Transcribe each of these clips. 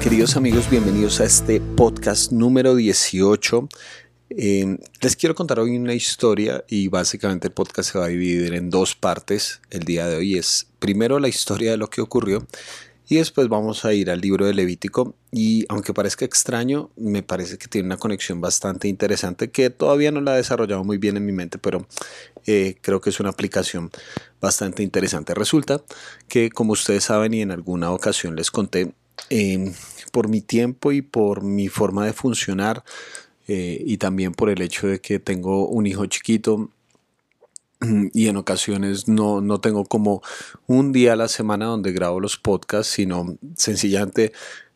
Queridos amigos, bienvenidos a este podcast número 18. Eh, les quiero contar hoy una historia y básicamente el podcast se va a dividir en dos partes. El día de hoy es primero la historia de lo que ocurrió y después vamos a ir al libro de Levítico y aunque parezca extraño, me parece que tiene una conexión bastante interesante que todavía no la he desarrollado muy bien en mi mente, pero eh, creo que es una aplicación bastante interesante. Resulta que como ustedes saben y en alguna ocasión les conté, Em, por mi tiempo y por mi forma de funcionar eh, y también por el hecho de que tengo un hijo chiquito y en ocasiones no, no tengo como un día a la semana donde grabo los podcasts, sino sencillamente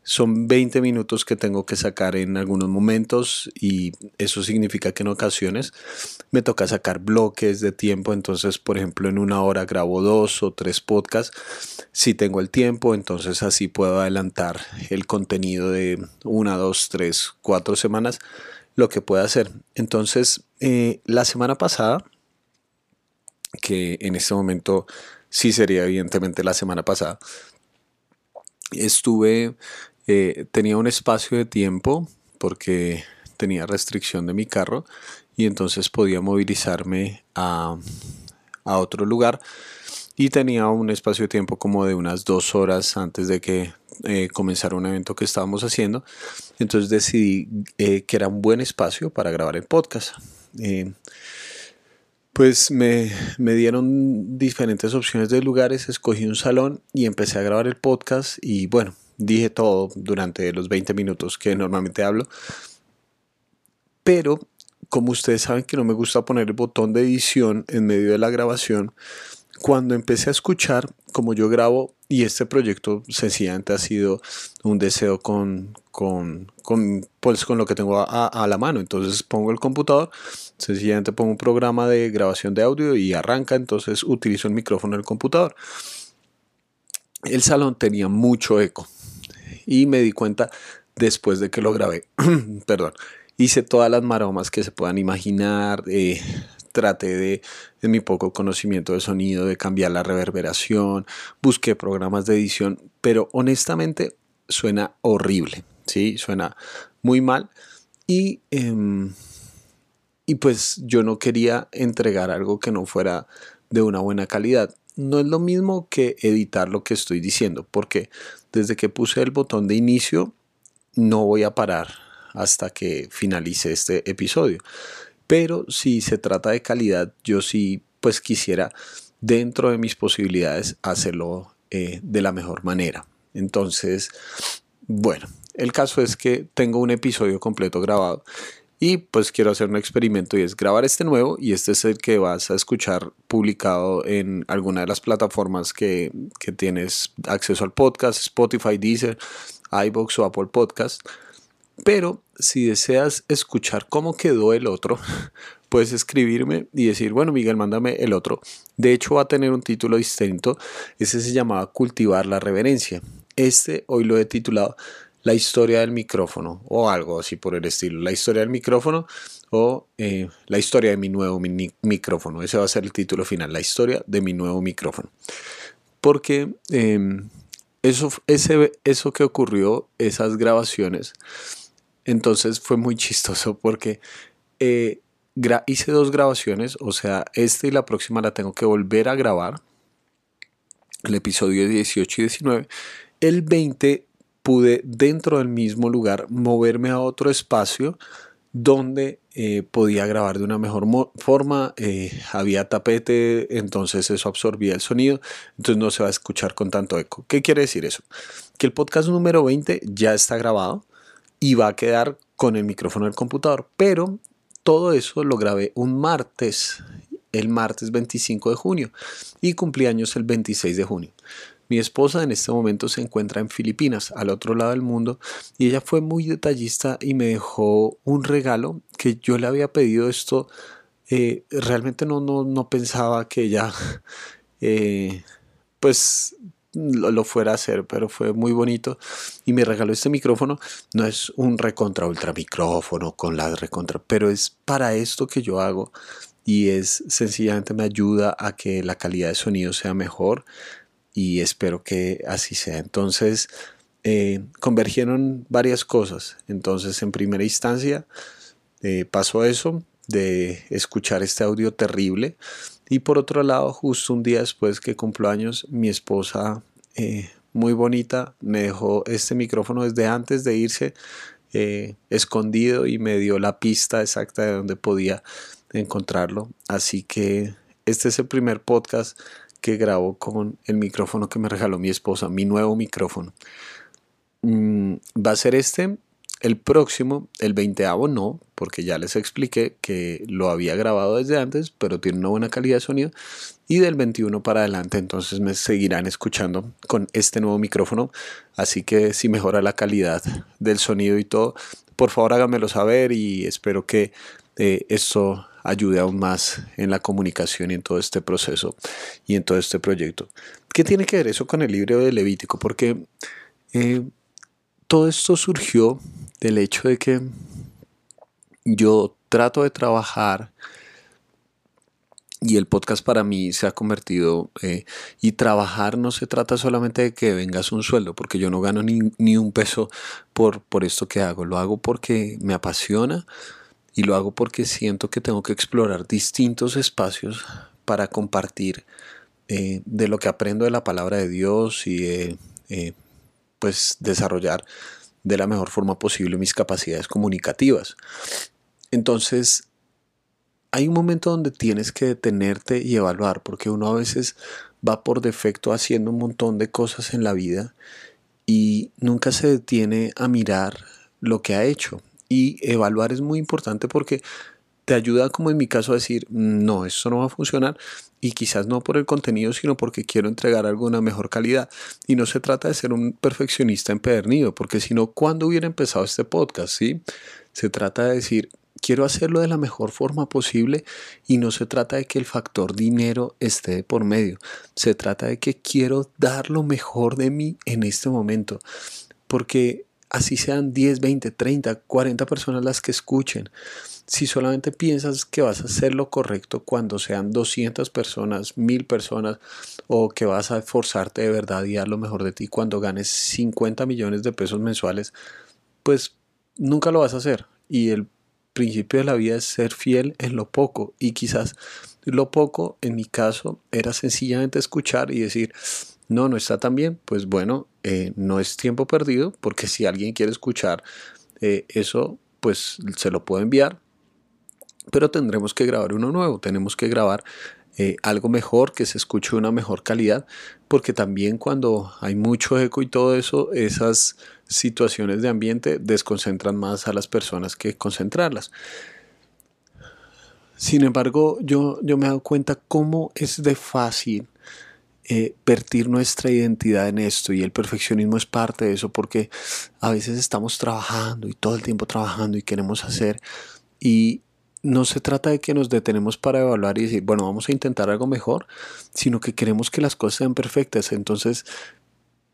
son 20 minutos que tengo que sacar en algunos momentos y eso significa que en ocasiones me toca sacar bloques de tiempo. Entonces, por ejemplo, en una hora grabo dos o tres podcasts. Si tengo el tiempo, entonces así puedo adelantar el contenido de una, dos, tres, cuatro semanas, lo que pueda hacer. Entonces, eh, la semana pasada, que en este momento sí sería evidentemente la semana pasada, estuve eh, tenía un espacio de tiempo porque tenía restricción de mi carro y entonces podía movilizarme a, otro lugar y tenía un espacio de tiempo como de unas dos horas antes de que eh, comenzara un evento que estábamos haciendo. Entonces decidí eh, que era un buen espacio para grabar el podcast. pues me, me, dieron diferentes opciones de lugares, escogí un salón y empecé a grabar el podcast y bueno, dije todo durante los 20 minutos que normalmente hablo. Pero como ustedes saben que no me gusta poner el botón de edición en medio de la grabación, cuando empecé a escuchar, como yo grabo, y este proyecto sencillamente ha sido un deseo con, con, con, pues, con lo que tengo a, la mano. Entonces pongo el computador, sencillamente pongo un programa de grabación de audio y arranca, entonces utilizo el micrófono del computador. El salón tenía mucho eco y me di cuenta después de que lo grabé. Perdón. Hice todas las maromas que se puedan imaginar. Eh, traté de, mi poco conocimiento de sonido, de cambiar la reverberación. Busqué programas de edición. Pero honestamente suena horrible. ¿sí? Suena muy mal. Y, em, y pues yo no quería entregar algo que no fuera de una buena calidad no es lo mismo que editar lo que estoy diciendo, porque desde que puse el botón de inicio no voy a parar hasta que finalice este episodio. Pero si se trata de calidad, yo sí pues quisiera dentro de mis posibilidades hacerlo eh, de la mejor manera. Entonces, bueno, el caso es que tengo un episodio completo grabado y pues quiero hacer un experimento y es grabar este nuevo y este es el que vas a escuchar publicado en alguna de las plataformas que, tienes acceso al podcast, Spotify, Deezer, iBox o Apple Podcast. Pero si deseas escuchar cómo quedó el otro, puedes escribirme y decir, bueno Miguel, mándame el otro. De hecho va a tener un título distinto. Ese se llamaba Cultivar la Reverencia. Este hoy lo he titulado la historia del micrófono o algo así por el estilo. La historia del micrófono o eh, la historia de mi nuevo micrófono. Ese va a ser el título final, la historia de mi nuevo micrófono. Porque em, eso, ese, eso que ocurrió, esas grabaciones, entonces fue muy chistoso porque eh, hice dos grabaciones, o sea, esta y la próxima la tengo que volver a grabar, el episodio 18 y 19. El 20 pude dentro del mismo lugar moverme a otro espacio donde eh, podía grabar de una mejor forma, eh, había tapete, entonces eso absorbía el sonido, entonces no se va a escuchar con tanto eco. ¿Qué quiere decir eso? Que el podcast número 20 ya está grabado y va a quedar con el micrófono del computador, pero todo eso lo grabé un martes, el martes 25 de junio y cumplí años el 26 de junio. Mi esposa en este momento se encuentra en Filipinas, al otro lado del mundo, y ella fue muy detallista y me dejó un regalo que yo le había pedido esto. Eh, realmente no, no, no, pensaba que ella eh, pues lo, fuera a hacer, pero fue muy bonito y me regaló este micrófono. No es un recontra ultra micrófono con la recontra, pero es para esto que yo hago y es sencillamente me ayuda a que la calidad de sonido sea mejor y espero que así sea. Entonces, eh, convergieron varias cosas. Entonces, en primera instancia, eh, pasó eso de escuchar este audio terrible. Y por otro lado, justo un día después que cumplo años, mi esposa, eh, muy bonita, me dejó este micrófono desde antes de irse escondido y me dio la pista exacta de donde podía encontrarlo. Así que este es el primer podcast que grabo con el micrófono que me regaló mi esposa, mi nuevo micrófono. Mm, va a ser este, el próximo, el 20 no, porque ya les expliqué que lo había grabado desde antes, pero tiene una buena calidad de sonido. Y del 21 para adelante, entonces me seguirán escuchando con este nuevo micrófono. Así que si mejora la calidad del sonido y todo, por favor háganmelo saber y espero que eh, esto ayude aún más en la comunicación y en todo este proceso y en todo este proyecto. ¿Qué tiene que ver eso con el libro de Levítico? Porque eh, todo esto surgió del hecho de que yo trato de trabajar y el podcast para mí se ha convertido eh, y trabajar no se trata solamente de que vengas un sueldo porque yo no gano ni, ni un peso por, por esto que hago lo hago porque me apasiona y lo hago porque siento que tengo que explorar distintos espacios para compartir eh, de lo que aprendo de la palabra de Dios y eh, pues desarrollar de la mejor forma posible mis capacidades comunicativas. Entonces, hay un momento donde tienes que detenerte y evaluar, porque uno a veces va por defecto haciendo un montón de cosas en la vida y nunca se detiene a mirar lo que ha hecho. Y evaluar es muy importante porque te ayuda, como en mi caso, a decir, no, esto no va a funcionar y quizás no por el contenido, sino porque quiero entregar algo de una mejor calidad. Y no se trata de ser un perfeccionista empedernido, porque si no, ¿cuándo hubiera empezado este podcast? ¿sí? Se trata de decir, quiero hacerlo de la mejor forma posible y no se trata de que el factor dinero esté por medio. Se trata de que quiero dar lo mejor de mí en este momento. Porque así sean 10, 20, 30, 40 personas las que escuchen. Si solamente piensas que vas a hacer lo correcto cuando sean 200 personas, 1000 personas, o que vas a esforzarte de verdad y dar lo mejor de ti cuando ganes 50 millones de pesos mensuales, pues nunca lo vas a hacer. Y el principio de la vida es ser fiel en lo poco. Y quizás lo poco, en mi caso, era sencillamente escuchar y decir, no, no está tan bien, pues bueno, eh, no es tiempo perdido, porque si alguien quiere escuchar eh, eso, pues se lo puedo enviar, pero tendremos que grabar uno nuevo, tenemos que grabar eh, algo mejor, que se escuche una mejor calidad, porque también cuando hay mucho eco y todo eso, esas situaciones de ambiente desconcentran más a las personas que concentrarlas. Sin embargo, yo, yo me he dado cuenta cómo es de fácil eh, vertir nuestra identidad en esto y el perfeccionismo es parte de eso porque a veces estamos trabajando y todo el tiempo trabajando y queremos hacer y no se trata de que nos detenemos para evaluar y decir, bueno, vamos a intentar algo mejor, sino que queremos que las cosas sean perfectas. Entonces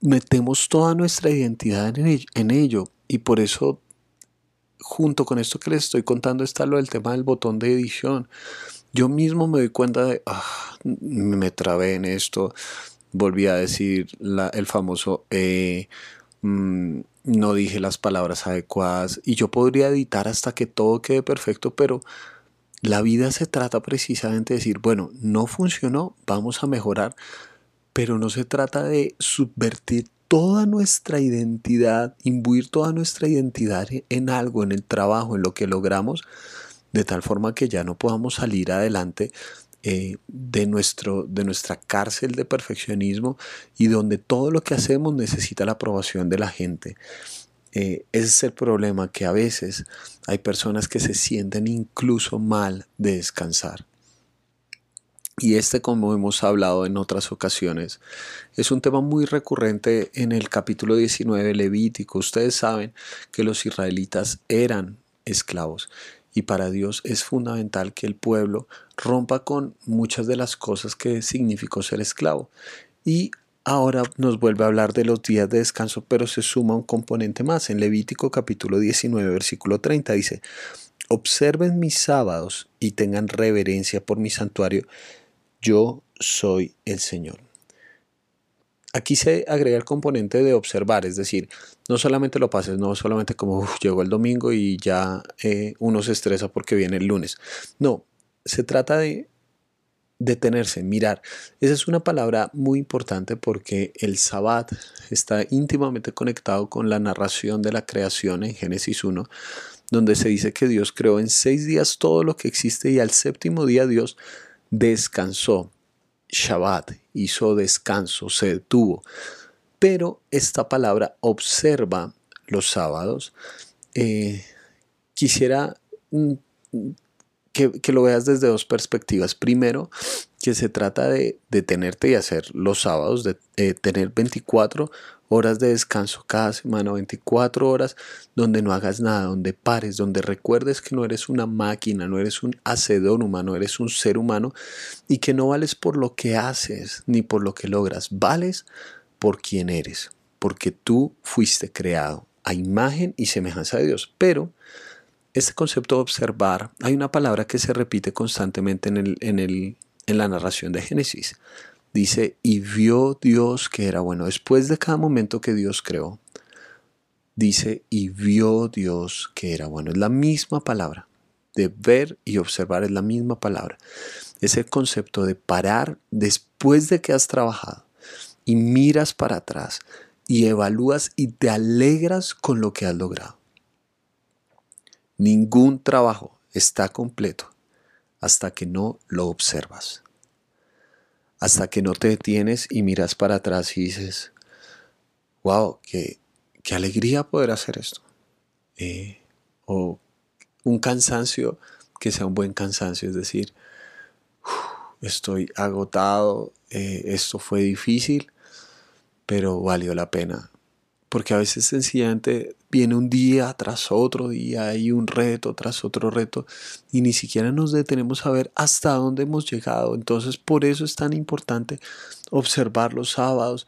metemos toda nuestra identidad en ello, y por eso junto con esto que les estoy contando está lo del tema del botón de edición yo mismo me doy cuenta de, ah, me trabé en esto, volví a decir el famoso, eh, mm, no dije las palabras adecuadas y yo podría editar hasta que todo quede perfecto, pero la vida se trata precisamente de decir, bueno, no funcionó, vamos a mejorar, pero no se trata de subvertir toda nuestra identidad, imbuir toda nuestra identidad en algo, en el trabajo, en lo que logramos, de tal forma que ya no podamos salir adelante eh, de, nuestro, de nuestra cárcel de perfeccionismo y donde todo lo que hacemos necesita la aprobación de la gente. Eh, ese es el problema, que a veces hay personas que se sienten incluso mal de descansar. Y este, como hemos hablado en otras ocasiones, es un tema muy recurrente en el capítulo 19 de Levítico. Ustedes saben que los israelitas eran esclavos y para Dios es fundamental que el pueblo rompa con muchas de las cosas que significó ser esclavo. Y ahora nos vuelve a hablar de los días de descanso, pero se suma un componente más. En Levítico capítulo 19, versículo 30 dice, observen mis sábados y tengan reverencia por mi santuario, yo soy el Señor. Aquí se agrega el componente de observar, es decir, no solamente lo pases, no solamente como llegó el domingo y ya eh, uno se estresa porque viene el lunes. No, se trata de detenerse, mirar. Esa es una palabra muy importante porque el sabbat está íntimamente conectado con la narración de la creación en Génesis 1, donde se dice que Dios creó en seis días todo lo que existe y al séptimo día Dios descansó. Shabbat hizo descanso, se detuvo. Pero esta palabra observa los sábados. Eh, quisiera mm, que, lo veas desde dos perspectivas. Primero, que se trata de detenerte y hacer los sábados, de eh, tener 24 horas de descanso cada semana, 24 horas donde no hagas nada, donde pares, donde recuerdes que no eres una máquina, no eres un hacedor humano, eres un ser humano y que no vales por lo que haces ni por lo que logras, vales por quien eres, porque tú fuiste creado a imagen y semejanza de Dios. Pero este concepto de observar, hay una palabra que se repite constantemente en, el, en, el, en la narración de Génesis. Dice, y vio Dios que era bueno. Después de cada momento que Dios creó, dice, y vio Dios que era bueno. Es la misma palabra. De ver y observar es la misma palabra. Es el concepto de parar después de que has trabajado y miras para atrás y evalúas y te alegras con lo que has logrado. Ningún trabajo está completo hasta que no lo observas. Hasta que no te detienes y miras para atrás y dices, wow, qué, qué alegría poder hacer esto. Eh, o un cansancio que sea un buen cansancio, es decir, estoy agotado, eh, esto fue difícil, pero valió la pena porque a veces sencillamente viene un día tras otro día y un reto tras otro reto y ni siquiera nos detenemos a ver hasta dónde hemos llegado. Entonces por eso es tan importante observar los sábados,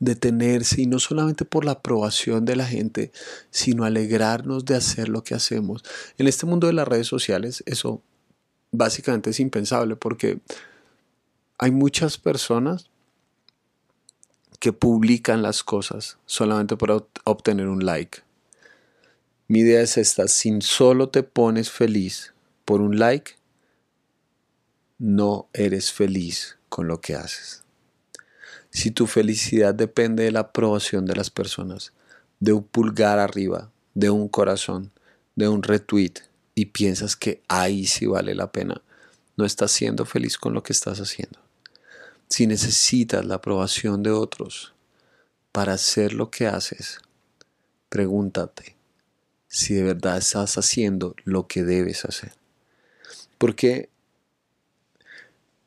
detenerse y no solamente por la aprobación de la gente, sino alegrarnos de hacer lo que hacemos. En este mundo de las redes sociales eso básicamente es impensable porque hay muchas personas que publican las cosas solamente para obtener un like. Mi idea es esta, si solo te pones feliz por un like, no eres feliz con lo que haces. Si tu felicidad depende de la aprobación de las personas, de un pulgar arriba, de un corazón, de un retweet, y piensas que ahí sí vale la pena, no estás siendo feliz con lo que estás haciendo si necesitas la aprobación de otros para hacer lo que haces, pregúntate si de verdad estás haciendo lo que debes hacer. Porque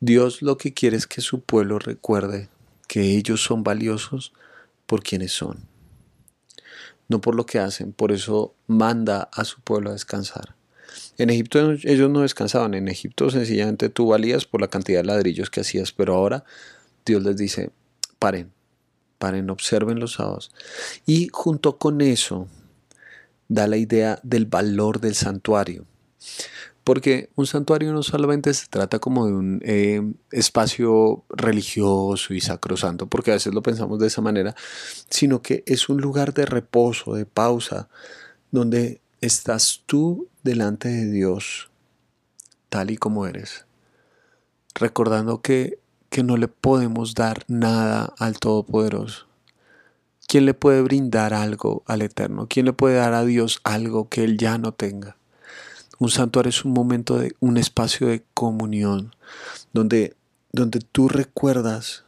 Dios lo que quiere es que su pueblo recuerde que ellos son valiosos por quienes son, no por lo que hacen. Por eso manda a su pueblo a descansar. En Egipto ellos no descansaban, en Egipto sencillamente tú valías por la cantidad de ladrillos que hacías, pero ahora Dios les dice, paren, paren, observen los sábados. Y junto con eso da la idea del valor del santuario. Porque un santuario no solamente se trata como de un eh, espacio religioso y sacrosanto, porque a veces lo pensamos de esa manera, sino que es un lugar de reposo, de pausa, donde estás tú delante de Dios tal y como eres, recordando que, que no le podemos dar nada al Todopoderoso. ¿Quién le puede brindar algo al Eterno? ¿Quién le puede dar a Dios algo que Él ya no tenga? Un santuario es un momento de un espacio de comunión donde, donde tú recuerdas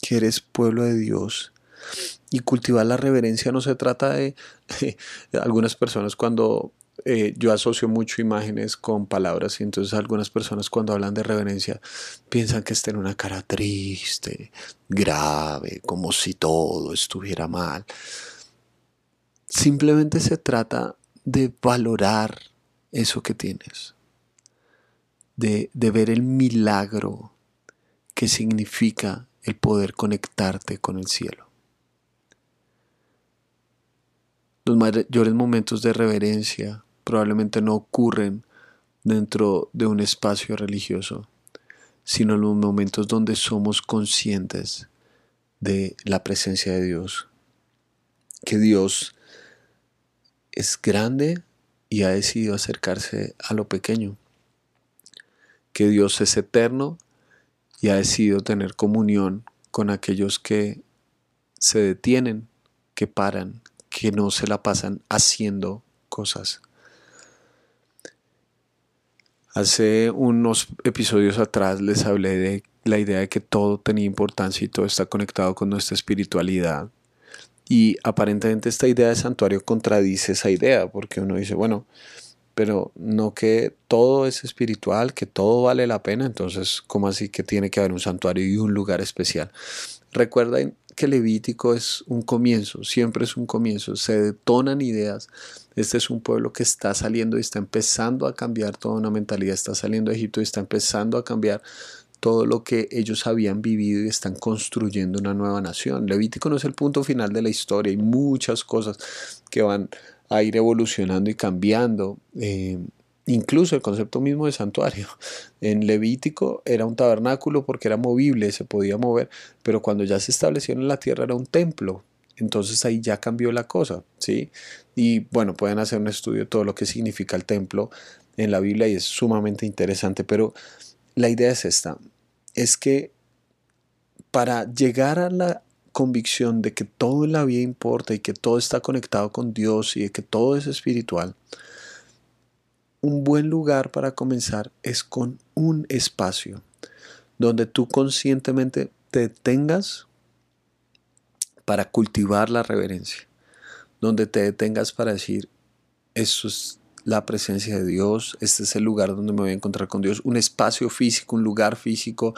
que eres pueblo de Dios y cultivar la reverencia no se trata de, algunas personas cuando eh, yo asocio mucho imágenes con palabras y entonces algunas personas cuando hablan de reverencia piensan que está en una cara triste, grave, como si todo estuviera mal. Simplemente se trata de valorar eso que tienes, de, de ver el milagro que significa el poder conectarte con el cielo. Los mayores momentos de reverencia probablemente no ocurren dentro de un espacio religioso, sino en los momentos donde somos conscientes de la presencia de Dios. Que Dios es grande y ha decidido acercarse a lo pequeño. Que Dios es eterno y ha decidido tener comunión con aquellos que se detienen, que paran, que no se la pasan haciendo cosas. Hace unos episodios atrás les hablé de la idea de que todo tenía importancia y todo está conectado con nuestra espiritualidad. Y aparentemente esta idea de santuario contradice esa idea, porque uno dice, bueno, pero no que todo es espiritual, que todo vale la pena, entonces, ¿cómo así que tiene que haber un santuario y un lugar especial? Recuerden que Levítico es un comienzo, siempre es un comienzo, se detonan ideas. Este es un pueblo que está saliendo y está empezando a cambiar toda una mentalidad, está saliendo de Egipto y está empezando a cambiar todo lo que ellos habían vivido y están construyendo una nueva nación. Levítico no es el punto final de la historia, hay muchas cosas que van a ir evolucionando y cambiando. Eh, incluso el concepto mismo de santuario. En Levítico era un tabernáculo porque era movible, se podía mover, pero cuando ya se estableció en la tierra era un templo. Entonces ahí ya cambió la cosa, ¿sí? Y bueno, pueden hacer un estudio de todo lo que significa el templo en la Biblia y es sumamente interesante, pero la idea es esta, es que para llegar a la convicción de que todo en la vida importa y que todo está conectado con Dios y de que todo es espiritual, un buen lugar para comenzar es con un espacio donde tú conscientemente te detengas para cultivar la reverencia, donde te detengas para decir, eso es la presencia de Dios, este es el lugar donde me voy a encontrar con Dios, un espacio físico, un lugar físico,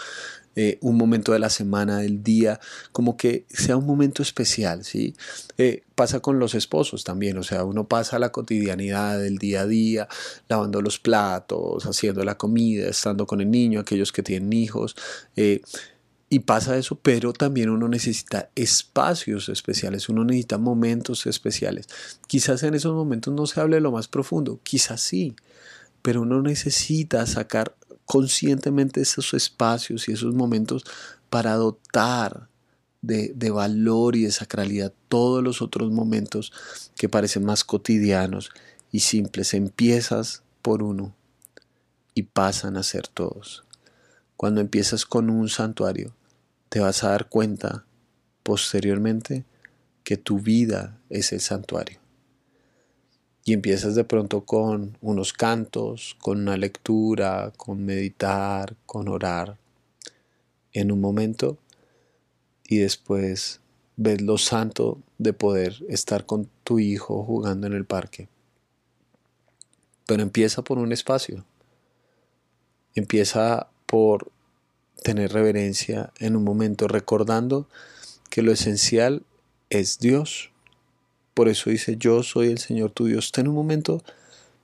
eh, un momento de la semana, del día, como que sea un momento especial, ¿sí? Eh, pasa con los esposos también, o sea, uno pasa la cotidianidad del día a día, lavando los platos, haciendo la comida, estando con el niño, aquellos que tienen hijos, eh, y pasa eso, pero también uno necesita espacios especiales, uno necesita momentos especiales. Quizás en esos momentos no se hable lo más profundo, quizás sí, pero uno necesita sacar conscientemente esos espacios y esos momentos para dotar de, valor y de sacralidad todos los otros momentos que parecen más cotidianos y simples. Empiezas por uno y pasan a ser todos. Cuando empiezas con un santuario, te vas a dar cuenta posteriormente que tu vida es el santuario. Y empiezas de pronto con unos cantos, con una lectura, con meditar, con orar en un momento y después ves lo santo de poder estar con tu hijo jugando en el parque. Pero empieza por un espacio. Empieza por tener reverencia en un momento, recordando que lo esencial es Dios. Por eso dice, yo soy el Señor tu Dios. Ten un momento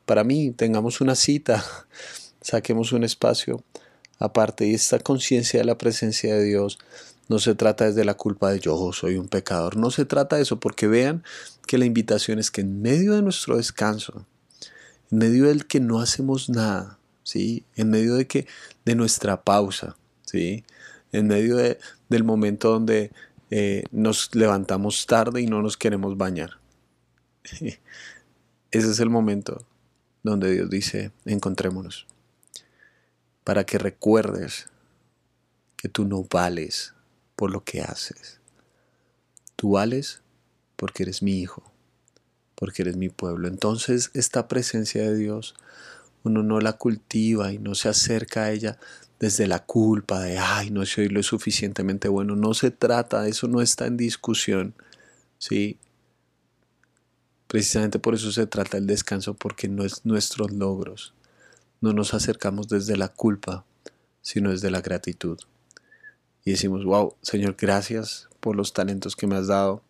para mí, tengamos una cita, saquemos un espacio aparte y esta conciencia de la presencia de Dios no se trata desde la culpa de yo soy un pecador, no se trata de eso, porque vean que la invitación es que en medio de nuestro descanso, en medio del que no hacemos nada, ¿sí? en medio de que de nuestra pausa, ¿sí? En medio del momento donde eh, nos levantamos tarde y no nos queremos bañar. Ese es el momento donde Dios dice, encontrémonos, para que recuerdes que tú no vales por lo que haces. Tú vales porque eres mi hijo, porque eres mi pueblo. Entonces esta presencia de Dios uno no la cultiva y no se acerca a ella desde la culpa de, ay, no soy lo suficientemente bueno. No se trata, eso no está en discusión. ¿sí? Precisamente por eso se trata el descanso, porque no es nuestros logros. No nos acercamos desde la culpa, sino desde la gratitud. Y decimos, wow, Señor, gracias por los talentos que me has dado.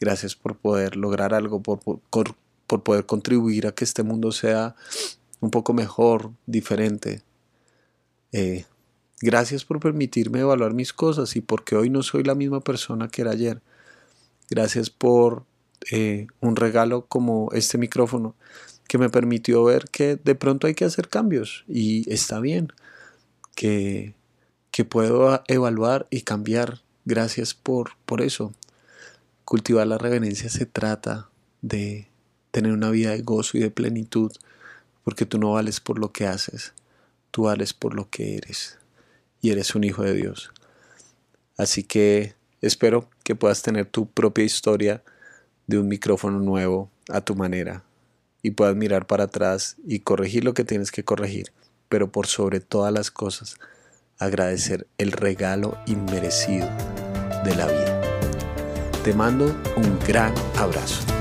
Gracias por poder lograr algo, por, por, por poder contribuir a que este mundo sea un poco mejor, diferente eh, gracias por permitirme evaluar mis cosas y porque hoy no soy la misma persona que era ayer. Gracias por eh, un regalo como este micrófono que me permitió ver que de pronto hay que hacer cambios y está bien, que, que puedo evaluar y cambiar Gracias por, por eso. Cultivar la reverencia se trata de tener una vida de gozo y de plenitud, porque tú no vales por lo que haces, tú vales por lo que eres, y eres un hijo de Dios. Así que espero que puedas tener tu propia historia de un micrófono nuevo a tu manera y puedas mirar para atrás y corregir lo que tienes que corregir, pero por sobre todas las cosas, agradecer el regalo inmerecido de la vida. Te mando un gran abrazo.